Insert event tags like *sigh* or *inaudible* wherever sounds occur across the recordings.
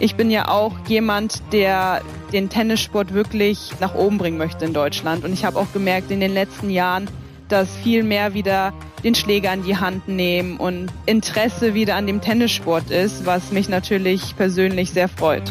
Ich bin ja auch jemand, der den Tennissport wirklich nach oben bringen möchte in Deutschland. Und ich habe auch gemerkt in den letzten Jahren, dass viel mehr wieder den Schläger in die Hand nehmen und Interesse wieder an dem Tennissport ist, was mich natürlich persönlich sehr freut.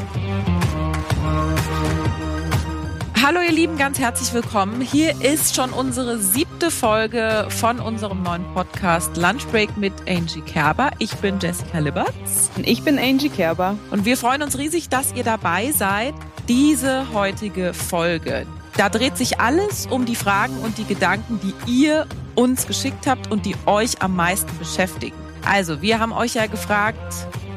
Hallo ihr Lieben, ganz herzlich willkommen. Hier ist schon unsere siebte Folge von unserem neuen Podcast Lunchbreak mit Angie Kerber. Ich bin Jessica Liberts. Und ich bin Angie Kerber. Und wir freuen uns riesig, dass ihr dabei seid. Diese heutige Folge. Da dreht sich alles um die Fragen und die Gedanken, die ihr uns geschickt habt und die euch am meisten beschäftigen. Also, wir haben euch ja gefragt,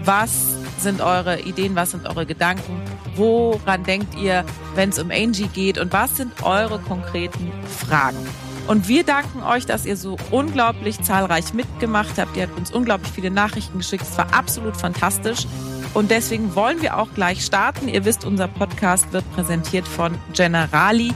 was sind eure Ideen, was sind eure Gedanken, woran denkt ihr, wenn es um Angie geht und was sind eure konkreten Fragen. Und wir danken euch, dass ihr so unglaublich zahlreich mitgemacht habt. Ihr habt uns unglaublich viele Nachrichten geschickt. Es war absolut fantastisch. Und deswegen wollen wir auch gleich starten. Ihr wisst, unser Podcast wird präsentiert von Generali.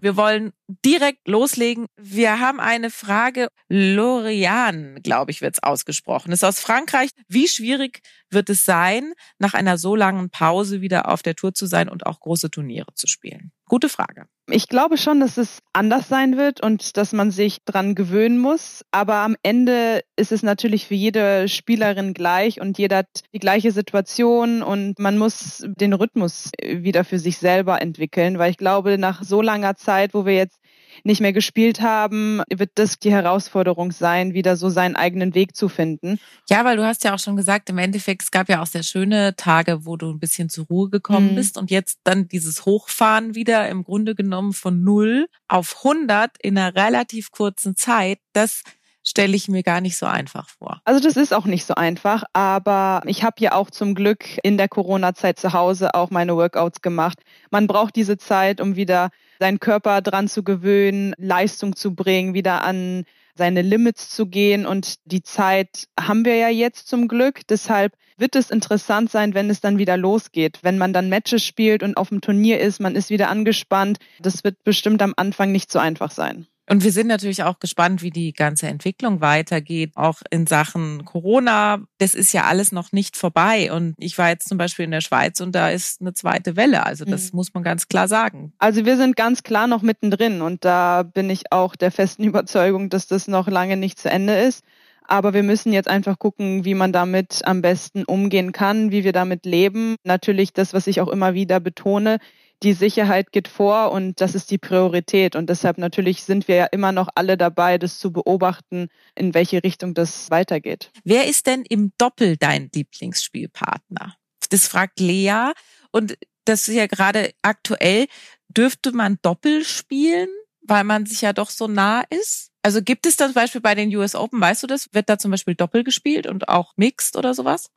Wir wollen direkt loslegen. Wir haben eine Frage. Lorian, glaube ich, wird es ausgesprochen. Ist aus Frankreich. Wie schwierig wird es sein, nach einer so langen Pause wieder auf der Tour zu sein und auch große Turniere zu spielen? Gute Frage. Ich glaube schon, dass es anders sein wird und dass man sich dran gewöhnen muss. Aber am Ende ist es natürlich für jede Spielerin gleich und jeder hat die gleiche Situation und man muss den Rhythmus wieder für sich selber entwickeln, weil ich glaube, nach so langer Zeit, wo wir jetzt nicht mehr gespielt haben, wird das die Herausforderung sein, wieder so seinen eigenen Weg zu finden. Ja, weil du hast ja auch schon gesagt, im Endeffekt, es gab ja auch sehr schöne Tage, wo du ein bisschen zur Ruhe gekommen mhm. bist und jetzt dann dieses Hochfahren wieder im Grunde genommen von null auf 100 in einer relativ kurzen Zeit, das stelle ich mir gar nicht so einfach vor. Also das ist auch nicht so einfach, aber ich habe ja auch zum Glück in der Corona-Zeit zu Hause auch meine Workouts gemacht. Man braucht diese Zeit, um wieder seinen Körper dran zu gewöhnen, Leistung zu bringen, wieder an seine Limits zu gehen. Und die Zeit haben wir ja jetzt zum Glück. Deshalb wird es interessant sein, wenn es dann wieder losgeht. Wenn man dann Matches spielt und auf dem Turnier ist, man ist wieder angespannt. Das wird bestimmt am Anfang nicht so einfach sein. Und wir sind natürlich auch gespannt, wie die ganze Entwicklung weitergeht, auch in Sachen Corona. Das ist ja alles noch nicht vorbei. Und ich war jetzt zum Beispiel in der Schweiz und da ist eine zweite Welle. Also das mhm. muss man ganz klar sagen. Also wir sind ganz klar noch mittendrin und da bin ich auch der festen *laughs* Überzeugung, dass das noch lange nicht zu Ende ist. Aber wir müssen jetzt einfach gucken, wie man damit am besten umgehen kann, wie wir damit leben. Natürlich das, was ich auch immer wieder betone, die Sicherheit geht vor und das ist die Priorität. Und deshalb natürlich sind wir ja immer noch alle dabei, das zu beobachten, in welche Richtung das weitergeht. Wer ist denn im Doppel dein Lieblingsspielpartner? Das fragt Lea. Und das ist ja gerade aktuell. Dürfte man Doppel spielen, weil man sich ja doch so nah ist? Also gibt es das zum Beispiel bei den US Open, weißt du das? Wird da zum Beispiel Doppel gespielt und auch Mixed oder sowas?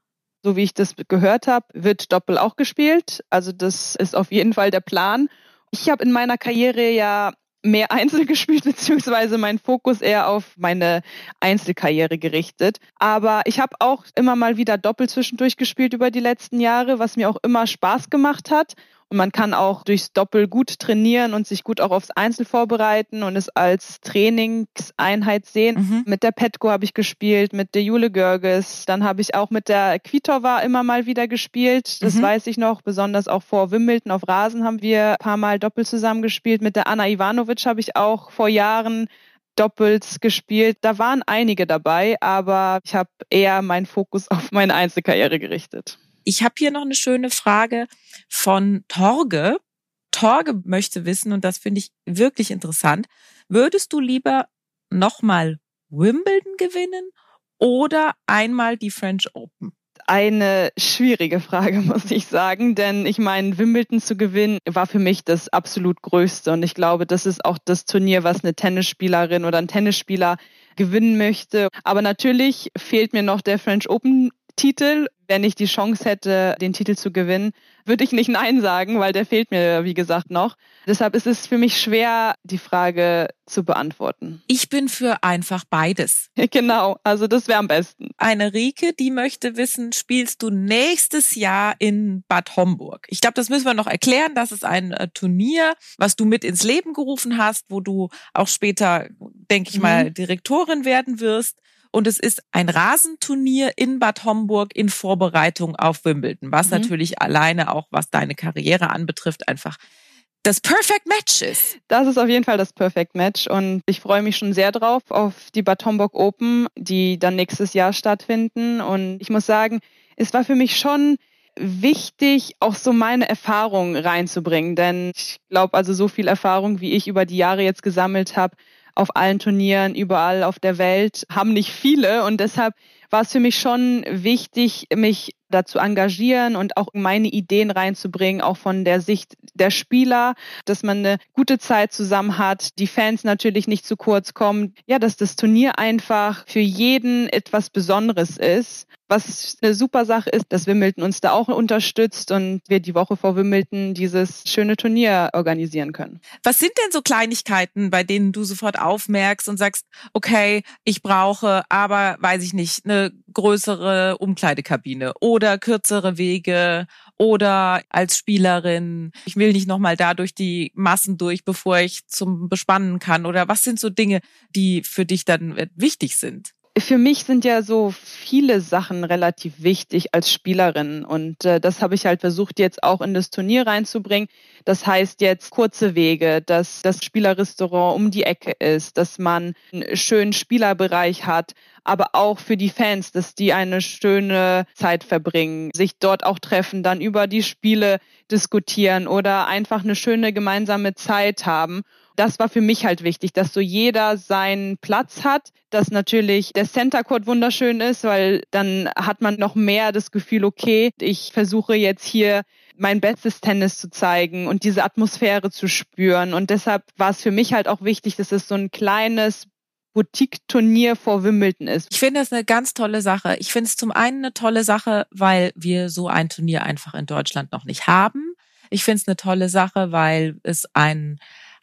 So wie ich das gehört habe, wird Doppel auch gespielt. Also das ist auf jeden Fall der Plan. Ich habe in meiner Karriere ja mehr *laughs* Einzel gespielt, beziehungsweise mein Fokus eher auf meine Einzelkarriere gerichtet. Aber ich habe auch immer mal wieder Doppel zwischendurch gespielt über die letzten Jahre, was mir auch immer Spaß gemacht hat. Und man kann auch durchs Doppel gut trainieren und sich gut auch aufs Einzel vorbereiten und es als Trainingseinheit sehen. Mhm. Mit der Petko habe ich gespielt, mit der Jule Görges. Dann habe ich auch mit der Kvitova immer mal wieder gespielt. Das mhm. weiß ich noch. Besonders auch vor Wimbledon auf Rasen haben wir ein paar Mal Doppel zusammen gespielt. Mit der Anna Ivanovic habe ich auch vor Jahren Doppels gespielt. Da waren einige dabei, aber ich habe eher meinen Fokus *laughs* auf meine Einzelkarriere gerichtet. Ich habe hier noch eine schöne Frage von Torge. Torge möchte wissen, und das finde ich wirklich interessant, würdest du lieber nochmal Wimbledon gewinnen oder einmal die French Open? Eine schwierige Frage, *laughs* muss ich sagen, denn ich meine, Wimbledon zu gewinnen war für mich das absolut Größte und ich glaube, das ist auch das Turnier, was eine Tennisspielerin oder ein Tennisspieler gewinnen möchte. Aber natürlich fehlt mir noch der French Open Titel. Wenn ich die Chance hätte, den Titel zu gewinnen, würde ich nicht Nein sagen, weil der fehlt mir, wie gesagt, noch. Deshalb ist es für mich schwer, die Frage zu beantworten. Ich bin für einfach beides. *laughs* Genau, also das wäre am besten. Eine Rike, die möchte wissen, spielst du nächstes Jahr in Bad Homburg? Ich glaube, das müssen wir noch erklären. Das ist ein äh, Turnier, was du mit ins Leben gerufen hast, wo du auch später, denke ich mal, mhm. Direktorin werden wirst. Und es ist ein Rasenturnier in Bad Homburg in Vorbereitung auf Wimbledon, was mhm. natürlich alleine auch, was deine Karriere anbetrifft, einfach das Perfect Match ist. Das ist auf jeden Fall das Perfect Match und ich freue mich schon sehr drauf auf die Bad Homburg Open, die dann nächstes Jahr stattfinden und ich muss sagen, es war für mich schon wichtig, auch so meine Erfahrungen reinzubringen, denn ich glaube, also so viel Erfahrung, wie ich über die Jahre jetzt gesammelt habe, auf allen Turnieren, überall auf der Welt, haben nicht viele. Und deshalb war es für mich schon wichtig, mich dazu engagieren und auch meine Ideen reinzubringen, auch von der Sicht der Spieler, dass man eine gute Zeit zusammen hat, die Fans natürlich nicht zu kurz kommen, ja, dass das Turnier einfach für jeden etwas Besonderes ist. Was eine super Sache ist, dass Wimbledon uns da auch unterstützt und wir die Woche vor Wimbledon dieses schöne Turnier organisieren können. Was sind denn so Kleinigkeiten, bei denen du sofort aufmerkst und sagst, okay, ich brauche aber, weiß ich nicht, eine größere Umkleidekabine oder kürzere Wege oder als Spielerin, ich will nicht nochmal da durch die Massen durch, bevor ich zum Bespannen kann oder was sind so Dinge, die für dich dann wichtig sind? Für mich sind ja so viele Sachen relativ wichtig als Spielerin und äh, das habe ich halt versucht jetzt auch in das Turnier reinzubringen. Das heißt jetzt kurze Wege, dass das Spielerrestaurant um die Ecke ist, dass man einen schönen Spielerbereich hat, aber auch für die Fans, dass die eine schöne Zeit verbringen, sich dort auch treffen, dann über die Spiele diskutieren oder einfach eine schöne gemeinsame Zeit haben das war für mich halt wichtig, dass so jeder seinen Platz hat, dass natürlich der Center Court wunderschön ist, weil dann hat man noch mehr das Gefühl, okay, ich versuche jetzt hier mein bestes Tennis zu zeigen und diese Atmosphäre zu spüren. Und deshalb war es für mich halt auch wichtig, dass es so ein kleines Boutique-Turnier vor Wimbledon ist. Ich finde das eine ganz tolle Sache. Ich finde es zum einen eine tolle Sache, weil wir so ein Turnier einfach in Deutschland noch nicht haben. Ich finde es eine tolle Sache, weil es ein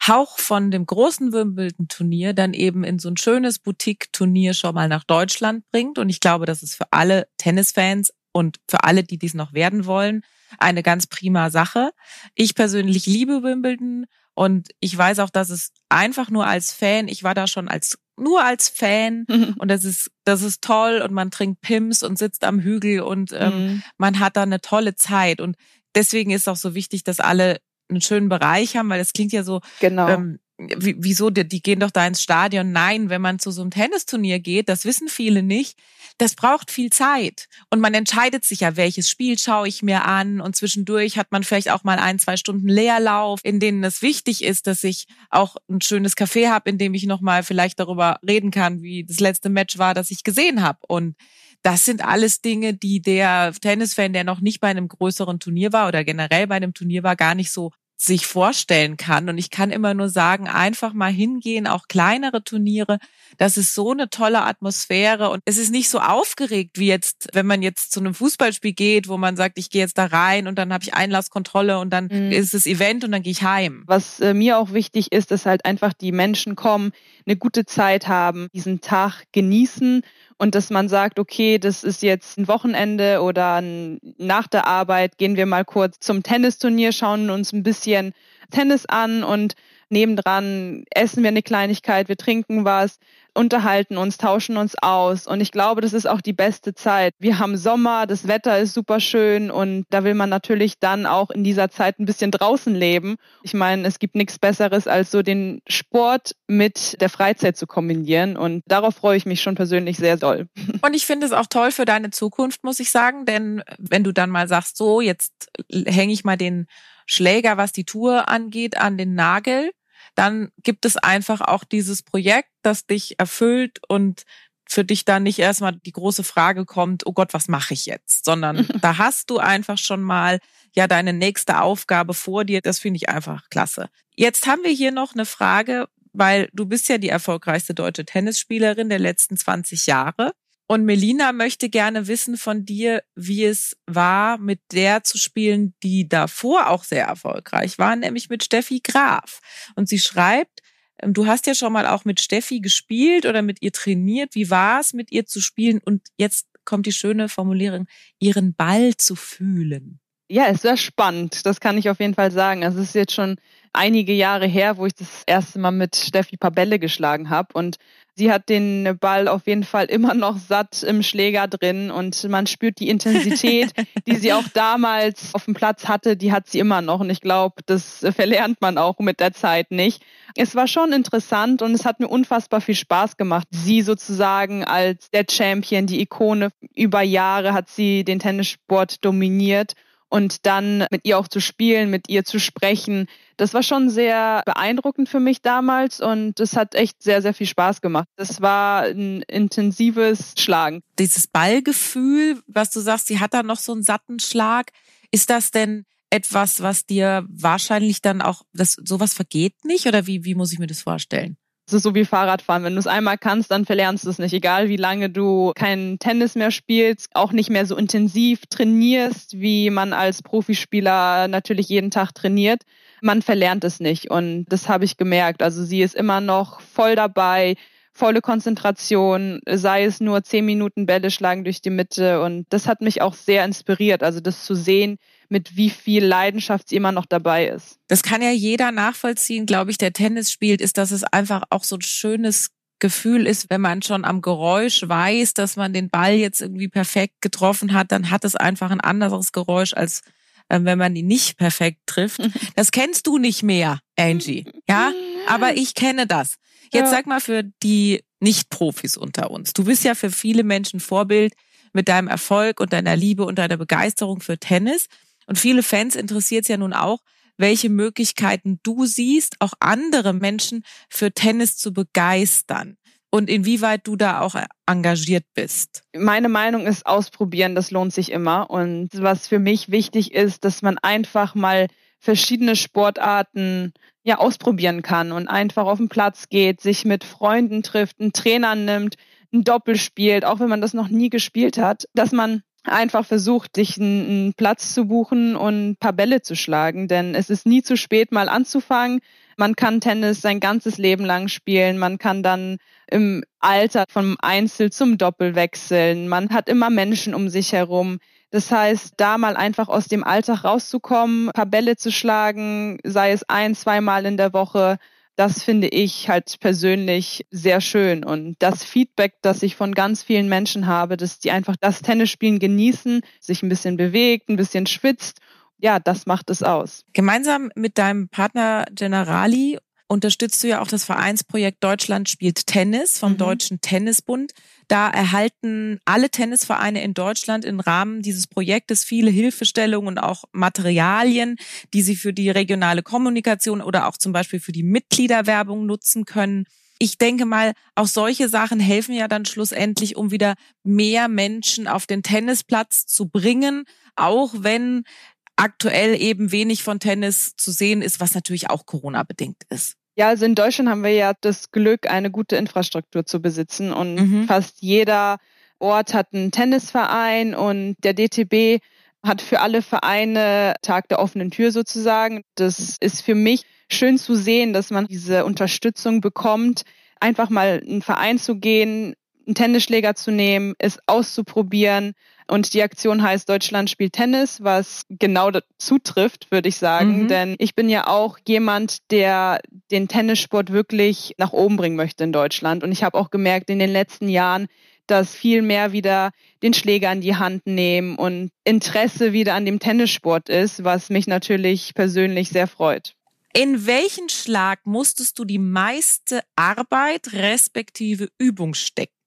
Hauch von dem großen Wimbledon-Turnier dann eben in so ein schönes Boutique-Turnier schon mal nach Deutschland bringt. Und ich glaube, das ist für alle Tennisfans und für alle, die dies noch werden wollen, eine ganz prima Sache. Ich persönlich liebe Wimbledon und ich weiß auch, dass es einfach nur als Fan, ich war da schon als nur als Fan und das ist das ist toll und man trinkt Pims und sitzt am Hügel und ähm, mhm. man hat da eine tolle Zeit und deswegen ist auch so wichtig, dass alle einen schönen Bereich haben, weil das klingt ja so, genau. ähm, wieso, die, die gehen doch da ins Stadion. Nein, wenn man zu so einem Tennisturnier geht, das wissen viele nicht, das braucht viel Zeit. Und man entscheidet sich ja, welches Spiel schaue ich mir an. Und zwischendurch hat man vielleicht auch mal ein, zwei Stunden Leerlauf, in denen es wichtig ist, dass ich auch ein schönes Café habe, in dem ich nochmal vielleicht darüber reden kann, wie das letzte Match war, das ich gesehen habe. Und das sind alles Dinge, die der Tennisfan, der noch nicht bei einem größeren Turnier war oder generell bei einem Turnier war, gar nicht so sich vorstellen kann. Und ich kann immer nur sagen, einfach mal hingehen, auch kleinere Turniere. Das ist so eine tolle Atmosphäre und es ist nicht so aufgeregt wie jetzt, wenn man jetzt zu einem Fußballspiel geht, wo man sagt, ich gehe jetzt da rein und dann habe ich Einlasskontrolle und dann mhm. ist es Event und dann gehe ich heim. Was äh, mir auch wichtig ist, ist halt einfach die Menschen kommen, eine gute Zeit haben, diesen Tag genießen und dass man sagt, okay, das ist jetzt ein Wochenende oder nach der Arbeit gehen wir mal kurz zum Tennisturnier, schauen uns ein bisschen Tennis an und nebendran essen wir eine Kleinigkeit, wir trinken was unterhalten uns, tauschen uns aus. Und ich glaube, das ist auch die beste Zeit. Wir haben Sommer, das Wetter ist super schön und da will man natürlich dann auch in dieser Zeit ein bisschen draußen leben. Ich meine, es gibt nichts Besseres, als so den Sport mit der Freizeit zu kombinieren. Und darauf freue ich mich schon persönlich sehr doll. *laughs* Und ich finde es auch toll für deine Zukunft, muss ich sagen. Denn wenn du dann mal sagst, so, jetzt hänge ich mal den Schläger, was die Tour angeht, an den Nagel, dann gibt es einfach auch dieses Projekt, das dich erfüllt und für dich da nicht erstmal die große Frage kommt, oh Gott, was mache ich jetzt? Sondern *laughs* da hast du einfach schon mal ja deine nächste Aufgabe vor dir. Das finde ich einfach klasse. Jetzt haben wir hier noch eine Frage, weil du bist ja die erfolgreichste deutsche Tennisspielerin der letzten 20 Jahre. Und Melina möchte gerne wissen von dir, wie es war, mit der zu spielen, die davor auch sehr erfolgreich war, nämlich mit Steffi Graf. Und sie schreibt, ähm, du hast ja schon mal auch mit Steffi gespielt oder mit ihr trainiert. Wie war es, mit ihr zu spielen? Und jetzt kommt die schöne Formulierung, ihren Ball zu fühlen. Ja, es war spannend. Das kann ich auf jeden Fall sagen. Also es ist jetzt schon einige Jahre her, wo ich das erste Mal mit Steffi Pabelle geschlagen habe. Und Sie hat den Ball auf jeden Fall immer noch satt im Schläger drin und man spürt die Intensität, *laughs* die sie auch damals auf dem Platz hatte, die hat sie immer noch. Und ich glaube, das verlernt man auch mit der Zeit nicht. Es war schon interessant und es hat mir unfassbar viel Spaß gemacht, sie sozusagen als der Champion, die Ikone. Über Jahre hat sie den Tennissport dominiert und dann mit ihr auch zu spielen, mit ihr zu sprechen. Das war schon sehr beeindruckend für mich damals und es hat echt sehr, sehr viel Spaß gemacht. Das war ein intensives Schlagen. Dieses Ballgefühl, was du sagst, sie hat da noch so einen satten Schlag. Ist das denn etwas, was dir wahrscheinlich dann auch, das sowas vergeht nicht oder wie, wie muss ich mir das vorstellen? Es ist so wie Fahrradfahren. Wenn du es einmal kannst, dann verlernst du es nicht. Egal wie lange du kein Tennis mehr spielst, auch nicht mehr so intensiv trainierst, wie man als Profispieler natürlich jeden Tag trainiert. Man verlernt es nicht. Und das habe ich gemerkt. Also sie ist immer noch voll dabei volle Konzentration, sei es nur zehn Minuten Bälle schlagen durch die Mitte. Und das hat mich auch sehr inspiriert, also das zu sehen, mit wie viel Leidenschaft sie immer noch dabei ist. Das kann ja jeder nachvollziehen, glaube ich, der Tennis spielt, ist, dass es einfach auch so ein schönes Gefühl ist, wenn man schon am Geräusch weiß, dass man den Ball jetzt irgendwie perfekt getroffen hat, dann hat es einfach ein anderes Geräusch als äh, wenn man ihn nicht perfekt trifft. *laughs* Das kennst du nicht mehr, Angie. Ja, aber ich kenne das. Jetzt ja. sag mal für die Nicht-Profis unter uns. Du bist ja für viele Menschen Vorbild mit deinem Erfolg und deiner Liebe und deiner Begeisterung für Tennis. Und viele Fans interessiert es ja nun auch, welche Möglichkeiten du siehst, auch andere Menschen für Tennis zu begeistern und inwieweit du da auch engagiert bist. Meine Meinung ist, ausprobieren, das lohnt sich immer. Und was für mich wichtig ist, dass man einfach mal verschiedene Sportarten ja ausprobieren kann und einfach auf den Platz geht, sich mit Freunden trifft, einen Trainer nimmt, ein Doppel spielt, auch wenn man das noch nie gespielt hat, dass man einfach versucht, sich einen, Platz zu buchen und ein paar Bälle zu schlagen. Denn es ist nie zu spät, mal anzufangen. Man kann Tennis sein ganzes Leben lang spielen. Man kann dann im Alter vom Einzel zum Doppel wechseln. Man hat immer Menschen um sich herum. Das heißt, da mal einfach aus dem Alltag rauszukommen, ein paar Bälle zu schlagen, sei es ein, zweimal in der Woche, das finde ich halt persönlich sehr schön. Und das Feedback, das ich von ganz vielen Menschen habe, dass die einfach das Tennisspielen genießen, sich ein bisschen bewegt, ein bisschen schwitzt ja, das macht es aus. Gemeinsam mit deinem Partner Generali unterstützt du ja auch das Vereinsprojekt Deutschland spielt Tennis vom mhm. Deutschen Tennisbund. Da erhalten alle Tennisvereine in Deutschland im Rahmen dieses Projektes viele Hilfestellungen und auch Materialien, die sie für die regionale Kommunikation oder auch zum Beispiel für die Mitgliederwerbung nutzen können. Ich denke mal, auch solche Sachen helfen ja dann schlussendlich, um wieder mehr Menschen auf den Tennisplatz zu bringen, auch wenn aktuell eben wenig von Tennis zu sehen ist, was natürlich auch Corona bedingt ist. Ja, also in Deutschland haben wir ja das Glück, eine gute Infrastruktur zu besitzen und mhm. fast jeder Ort hat einen Tennisverein und der DTB hat für alle Vereine Tag der offenen Tür sozusagen. Das ist für mich schön zu sehen, dass man diese Unterstützung bekommt, einfach mal einen Verein zu gehen, einen Tennisschläger zu nehmen, es auszuprobieren. Und die Aktion heißt Deutschland spielt Tennis, was genau dazu trifft, würde ich sagen. Mhm. Denn ich bin ja auch jemand, der den Tennissport wirklich nach oben bringen möchte in Deutschland. Und ich habe auch gemerkt in den letzten Jahren, dass viel mehr wieder den Schläger in die Hand nehmen und Interesse wieder an dem Tennissport ist, was mich natürlich persönlich sehr freut. In welchen Schlag musstest du die meiste Arbeit respektive Übung stecken?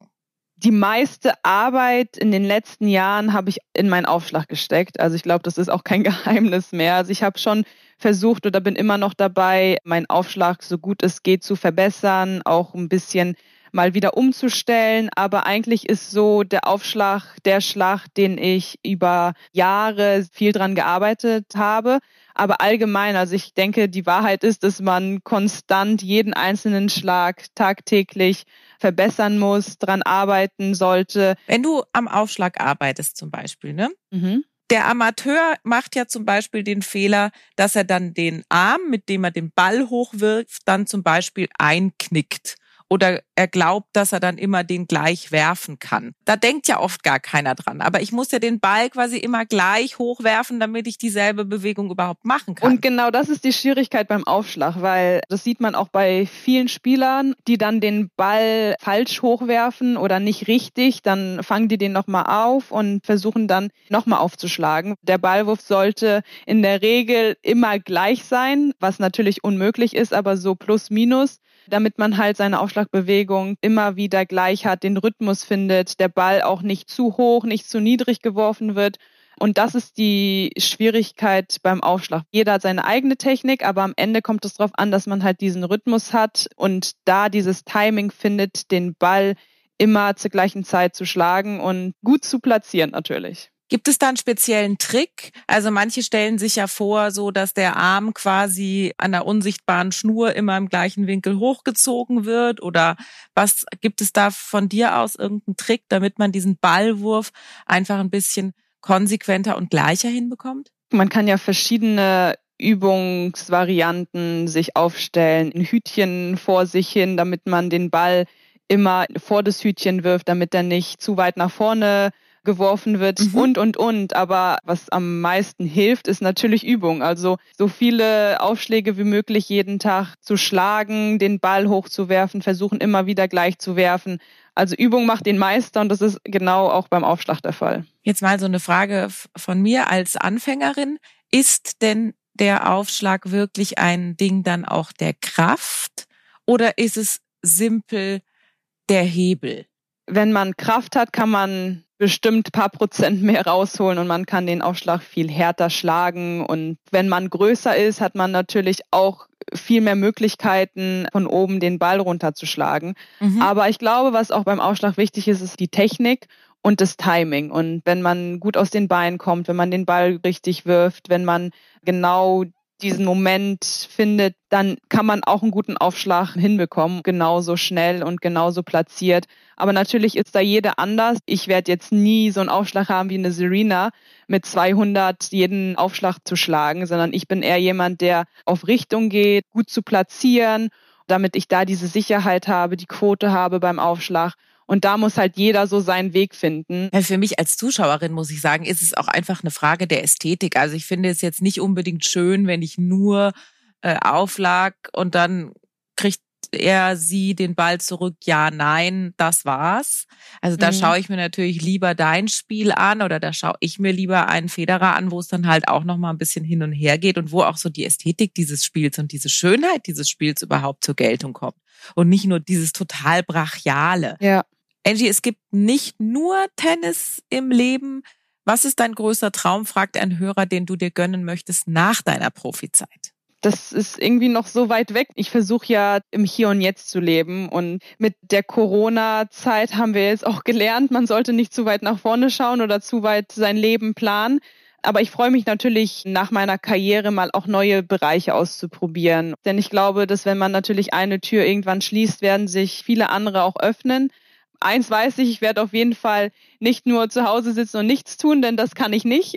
Die meiste Arbeit in den letzten Jahren habe ich in meinen Aufschlag gesteckt. Also ich glaube, das ist auch kein *laughs* Geheimnis mehr. Also ich habe schon versucht oder bin immer noch dabei, meinen Aufschlag so gut es geht zu verbessern, auch ein bisschen mal wieder umzustellen. Aber eigentlich ist so der Aufschlag der Schlag, den ich über Jahre viel dran gearbeitet habe. Aber allgemein, also ich denke, die Wahrheit ist, dass man konstant jeden einzelnen Schlag tagtäglich verbessern muss, dran arbeiten sollte. Wenn du am Aufschlag arbeitest zum Beispiel, ne? Mhm. Der Amateur macht ja zum Beispiel den Fehler, dass er dann den Arm, mit dem er den Ball hochwirft, dann zum Beispiel einknickt oder er glaubt, dass er dann immer den gleich werfen kann. Da denkt ja oft gar keiner dran. Aber ich muss ja den Ball quasi immer gleich hochwerfen, damit ich dieselbe Bewegung überhaupt machen kann. Und genau das ist die Schwierigkeit beim Aufschlag, weil das sieht man auch bei vielen Spielern, die dann den Ball falsch hochwerfen oder nicht richtig, dann fangen die den nochmal auf und versuchen dann nochmal aufzuschlagen. Der Ballwurf sollte in der Regel immer gleich sein, was natürlich unmöglich ist, aber so plus minus damit man halt seine Aufschlagbewegung immer wieder gleich hat, den Rhythmus findet, der Ball auch nicht zu hoch, nicht zu niedrig geworfen wird. Und das ist die Schwierigkeit beim Aufschlag. Jeder hat seine eigene Technik, aber am Ende kommt es darauf an, dass man halt diesen Rhythmus hat und da dieses Timing findet, den Ball immer zur gleichen Zeit zu schlagen und gut zu platzieren natürlich. Gibt es da einen speziellen Trick? Also manche stellen sich ja vor, so dass der Arm quasi an der unsichtbaren Schnur immer im gleichen Winkel hochgezogen wird oder was gibt es da von dir aus irgendeinen Trick, damit man diesen Ballwurf einfach ein bisschen konsequenter und gleicher hinbekommt? Man kann ja verschiedene Übungsvarianten sich aufstellen, ein Hütchen vor sich hin, damit man den Ball immer vor das Hütchen wirft, damit er nicht zu weit nach vorne geworfen wird mhm. und, und, und. Aber was am meisten hilft, ist natürlich Übung. Also so viele Aufschläge wie möglich jeden Tag zu schlagen, den Ball hochzuwerfen, versuchen immer wieder gleich zu werfen. Also Übung macht den Meister und das ist genau auch beim Aufschlag der Fall. Jetzt mal so eine Frage von mir als Anfängerin. Ist denn der Aufschlag wirklich ein Ding dann auch der Kraft oder ist es simpel der Hebel? Wenn man Kraft hat, kann man bestimmt paar Prozent mehr rausholen und man kann den Aufschlag viel härter schlagen. Und wenn man größer ist, hat man natürlich auch viel mehr Möglichkeiten, von oben den Ball runterzuschlagen. Mhm. Aber ich glaube, was auch beim Aufschlag wichtig ist, ist die Technik und das Timing. Und wenn man gut aus den Beinen kommt, wenn man den Ball richtig wirft, wenn man genau diesen Moment findet, dann kann man auch einen guten Aufschlag hinbekommen, genauso schnell und genauso platziert. Aber natürlich ist da jeder anders. Ich werde jetzt nie so einen Aufschlag haben wie eine Serena mit 200 jeden Aufschlag zu schlagen, sondern ich bin eher jemand, der auf Richtung geht, gut zu platzieren, damit ich da diese Sicherheit habe, die Quote habe beim Aufschlag und da muss halt jeder so seinen Weg finden. Ja, für mich als Zuschauerin muss ich sagen, ist es auch einfach eine Frage der Ästhetik. Also ich finde es jetzt nicht unbedingt schön, wenn ich nur äh, auflag und dann kriegt er sie den Ball zurück, ja, nein, das war's. Also da mhm. schaue ich mir natürlich lieber dein Spiel an oder da schaue ich mir lieber einen Federer an, wo es dann halt auch noch mal ein bisschen hin und her geht und wo auch so die Ästhetik dieses Spiels und diese Schönheit dieses Spiels überhaupt zur Geltung kommt und nicht nur dieses total brachiale. Ja. Angie, es gibt nicht nur Tennis im Leben. Was ist dein größter Traum, fragt ein Hörer, den du dir gönnen möchtest nach deiner Profizeit? das ist irgendwie noch so weit weg. Ich versuche ja im Hier und Jetzt zu leben und mit der Corona-Zeit haben wir jetzt auch gelernt, man sollte nicht zu weit nach vorne schauen oder zu weit sein Leben planen. Aber ich freue mich natürlich nach meiner Karriere mal auch neue Bereiche auszuprobieren. Denn ich glaube, dass wenn man natürlich eine Tür irgendwann schließt, werden sich viele andere auch öffnen eins weiß ich, ich werde auf jeden Fall nicht nur zu Hause sitzen und nichts tun, denn das kann ich nicht.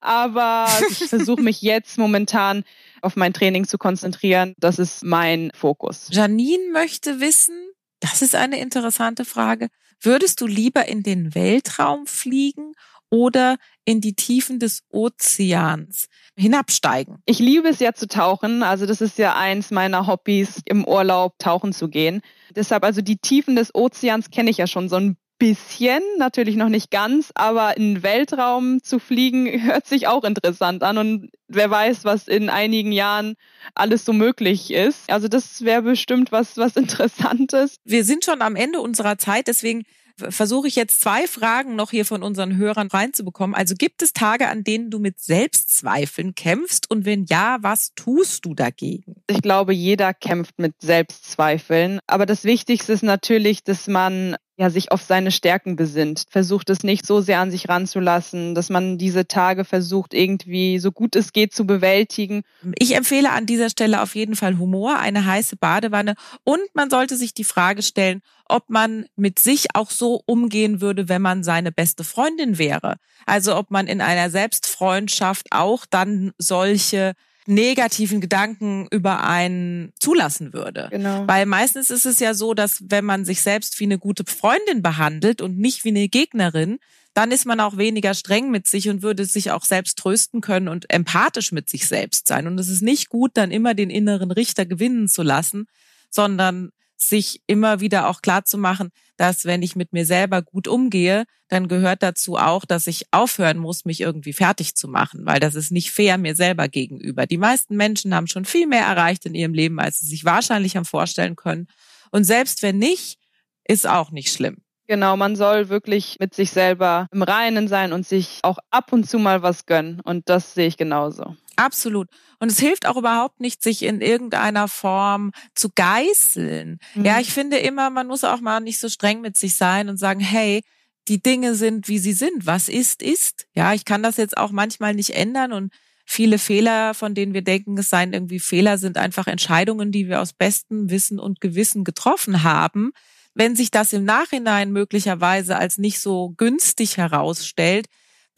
Aber *laughs* ich versuche mich jetzt momentan auf mein Training zu konzentrieren. Das ist mein Fokus. Janine möchte wissen, das ist eine interessante Frage. Würdest du lieber in den Weltraum fliegen oder in die Tiefen des Ozeans hinabsteigen? Ich liebe es ja zu tauchen. Also das ist ja eins meiner Hobbys, im Urlaub tauchen zu gehen. Deshalb also die Tiefen des Ozeans kenne ich ja schon so ein bisschen, natürlich noch nicht ganz, aber in den Weltraum zu fliegen *laughs* hört sich auch interessant an und wer weiß, was in einigen Jahren alles so möglich ist. Also das wäre bestimmt was, was *laughs* Interessantes. Wir sind schon am Ende unserer Zeit, deswegen versuche ich jetzt zwei Fragen noch hier von unseren Hörern reinzubekommen. Also gibt es Tage, an denen du mit Selbstzweifeln kämpfst? Und wenn ja, was tust du dagegen? Ich glaube, jeder kämpft mit Selbstzweifeln. Aber das Wichtigste ist natürlich, dass man ja, sich auf seine Stärken besinnt, versucht es nicht so sehr an sich ranzulassen, dass man diese Tage versucht, irgendwie so gut es geht zu bewältigen. Ich empfehle an dieser Stelle auf jeden Fall Humor, eine heiße Badewanne und man sollte sich die Frage stellen, ob man mit sich auch so umgehen würde, wenn man seine beste Freundin wäre. Also ob man in einer Selbstfreundschaft auch dann solche negativen Gedanken über einen zulassen würde. Genau. Weil meistens ist es ja so, dass wenn man sich selbst wie eine gute Freundin behandelt und nicht wie eine Gegnerin, dann ist man auch weniger streng mit sich und würde sich auch selbst trösten können und empathisch mit sich selbst sein. Und es ist nicht gut, dann immer den inneren Richter gewinnen zu lassen, sondern sich immer wieder auch klar zu machen, dass wenn ich mit mir selber gut umgehe, dann gehört dazu auch, dass ich aufhören muss, mich irgendwie fertig zu machen, weil das ist nicht fair mir selber gegenüber. Die meisten Menschen haben schon viel mehr erreicht in ihrem Leben, als sie sich wahrscheinlich haben vorstellen können. Und selbst wenn nicht, ist auch nicht schlimm. Genau, man soll wirklich mit sich selber im Reinen sein und sich auch ab und zu mal was gönnen. Und das sehe ich genauso. Absolut. Und es hilft auch überhaupt nicht, sich in irgendeiner Form zu geißeln. Mhm. Ja, ich finde immer, man muss auch mal nicht so streng mit sich sein und sagen, hey, die Dinge sind, wie sie sind. Was ist, ist. Ja, ich kann das jetzt auch manchmal nicht ändern und viele Fehler, von denen wir denken, es seien irgendwie Fehler, sind einfach Entscheidungen, die wir aus bestem Wissen und Gewissen getroffen haben. Wenn sich das im Nachhinein möglicherweise als nicht so günstig herausstellt,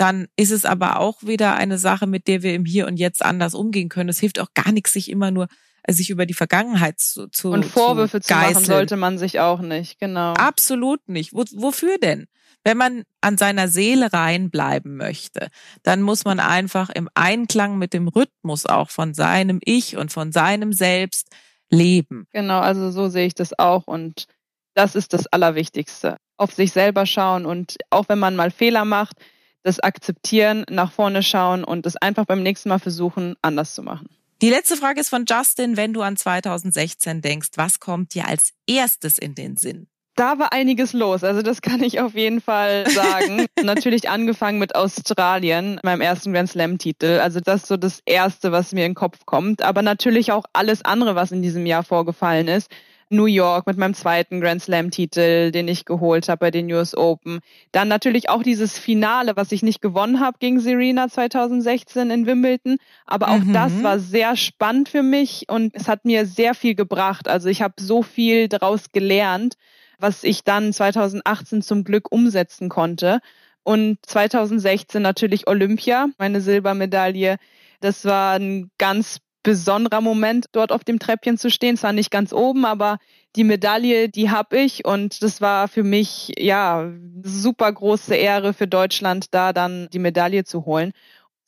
dann ist es aber auch wieder eine Sache, mit der wir im Hier und Jetzt anders umgehen können. Es hilft auch gar nichts, sich immer nur äh, sich über die Vergangenheit zu, zu und Vorwürfe zu, zu machen sollte man sich auch nicht, genau. Absolut nicht. Wo, wofür denn? Wenn man an seiner Seele reinbleiben möchte, dann muss man einfach im Einklang mit dem Rhythmus auch von seinem Ich und von seinem Selbst leben. Genau, also so sehe ich das auch und das ist das Allerwichtigste. Auf sich selber schauen und auch wenn man mal Fehler macht, das akzeptieren, nach vorne schauen und es einfach beim nächsten Mal versuchen, anders zu machen. Die letzte Frage ist von Justin. Wenn du an 2016 denkst, was kommt dir als erstes in den Sinn? Da war einiges los, also das kann ich auf jeden Fall *laughs* sagen. Natürlich angefangen mit Australien, meinem ersten Grand Slam-Titel. Also das ist so das Erste, was mir in den Kopf kommt. Aber natürlich auch alles andere, was in diesem Jahr vorgefallen ist. New York mit meinem zweiten Grand Slam-Titel, den ich geholt habe bei den US Open. Dann natürlich auch dieses Finale, was ich nicht gewonnen habe gegen Serena 2016 in Wimbledon. Aber auch mhm. das war sehr spannend für mich und es hat mir sehr viel gebracht. Also ich habe so viel daraus gelernt, was ich dann 2018 zum Glück umsetzen konnte. Und 2016 natürlich Olympia, meine Silbermedaille. Das war ein ganz besonderer Moment, dort auf dem Treppchen zu stehen. Zwar nicht ganz oben, aber die Medaille, die habe ich und das war für mich ja super große Ehre für Deutschland, da dann die Medaille zu holen.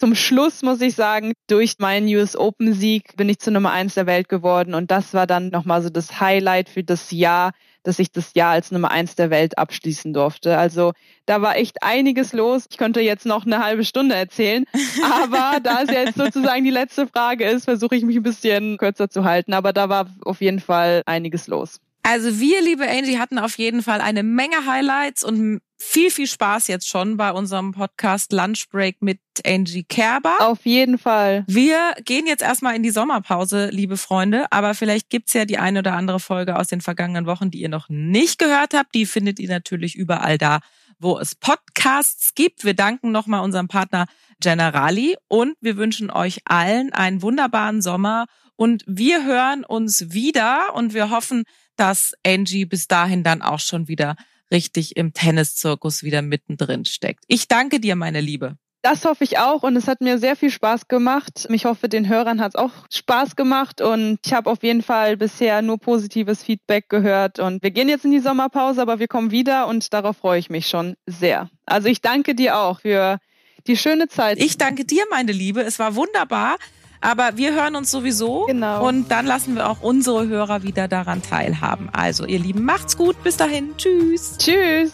Zum Schluss muss ich sagen, durch meinen US Open Sieg bin ich zur Nummer eins der Welt geworden und das war dann nochmal so das Highlight für das Jahr, dass ich das Jahr als Nummer eins der Welt abschließen durfte. Also da war echt einiges los. Ich könnte jetzt noch eine halbe Stunde erzählen, *laughs* aber da es jetzt sozusagen die letzte Frage ist, versuche ich mich ein bisschen kürzer zu halten. Aber da war auf jeden Fall einiges los. Also wir, liebe Angie, hatten auf jeden Fall eine Menge Highlights und viel, viel Spaß jetzt schon bei unserem Podcast Lunch Break mit Angie Kerber. Auf jeden Fall. Wir gehen jetzt erstmal in die Sommerpause, liebe Freunde, aber vielleicht gibt's ja die eine oder andere Folge aus den vergangenen Wochen, die ihr noch nicht gehört habt. Die findet ihr natürlich überall da, wo es Podcasts gibt. Wir danken nochmal unserem Partner Generali und wir wünschen euch allen einen wunderbaren Sommer und wir hören uns wieder und wir hoffen, dass Angie bis dahin dann auch schon wieder richtig im Tenniszirkus wieder mittendrin steckt. Ich danke dir, meine Liebe. Das hoffe ich auch und es hat mir sehr viel Spaß gemacht. Ich hoffe, den Hörern hat es auch Spaß gemacht und ich habe auf jeden Fall bisher nur positives Feedback gehört und wir gehen jetzt in die Sommerpause, aber wir kommen wieder und darauf freue ich mich schon sehr. Also ich danke dir auch für die schöne Zeit. Ich danke dir, meine Liebe. Es war wunderbar. Aber wir hören uns sowieso. Genau. Und dann lassen wir auch unsere Hörer wieder daran teilhaben. Also, ihr Lieben, macht's gut. Bis dahin. Tschüss. Tschüss.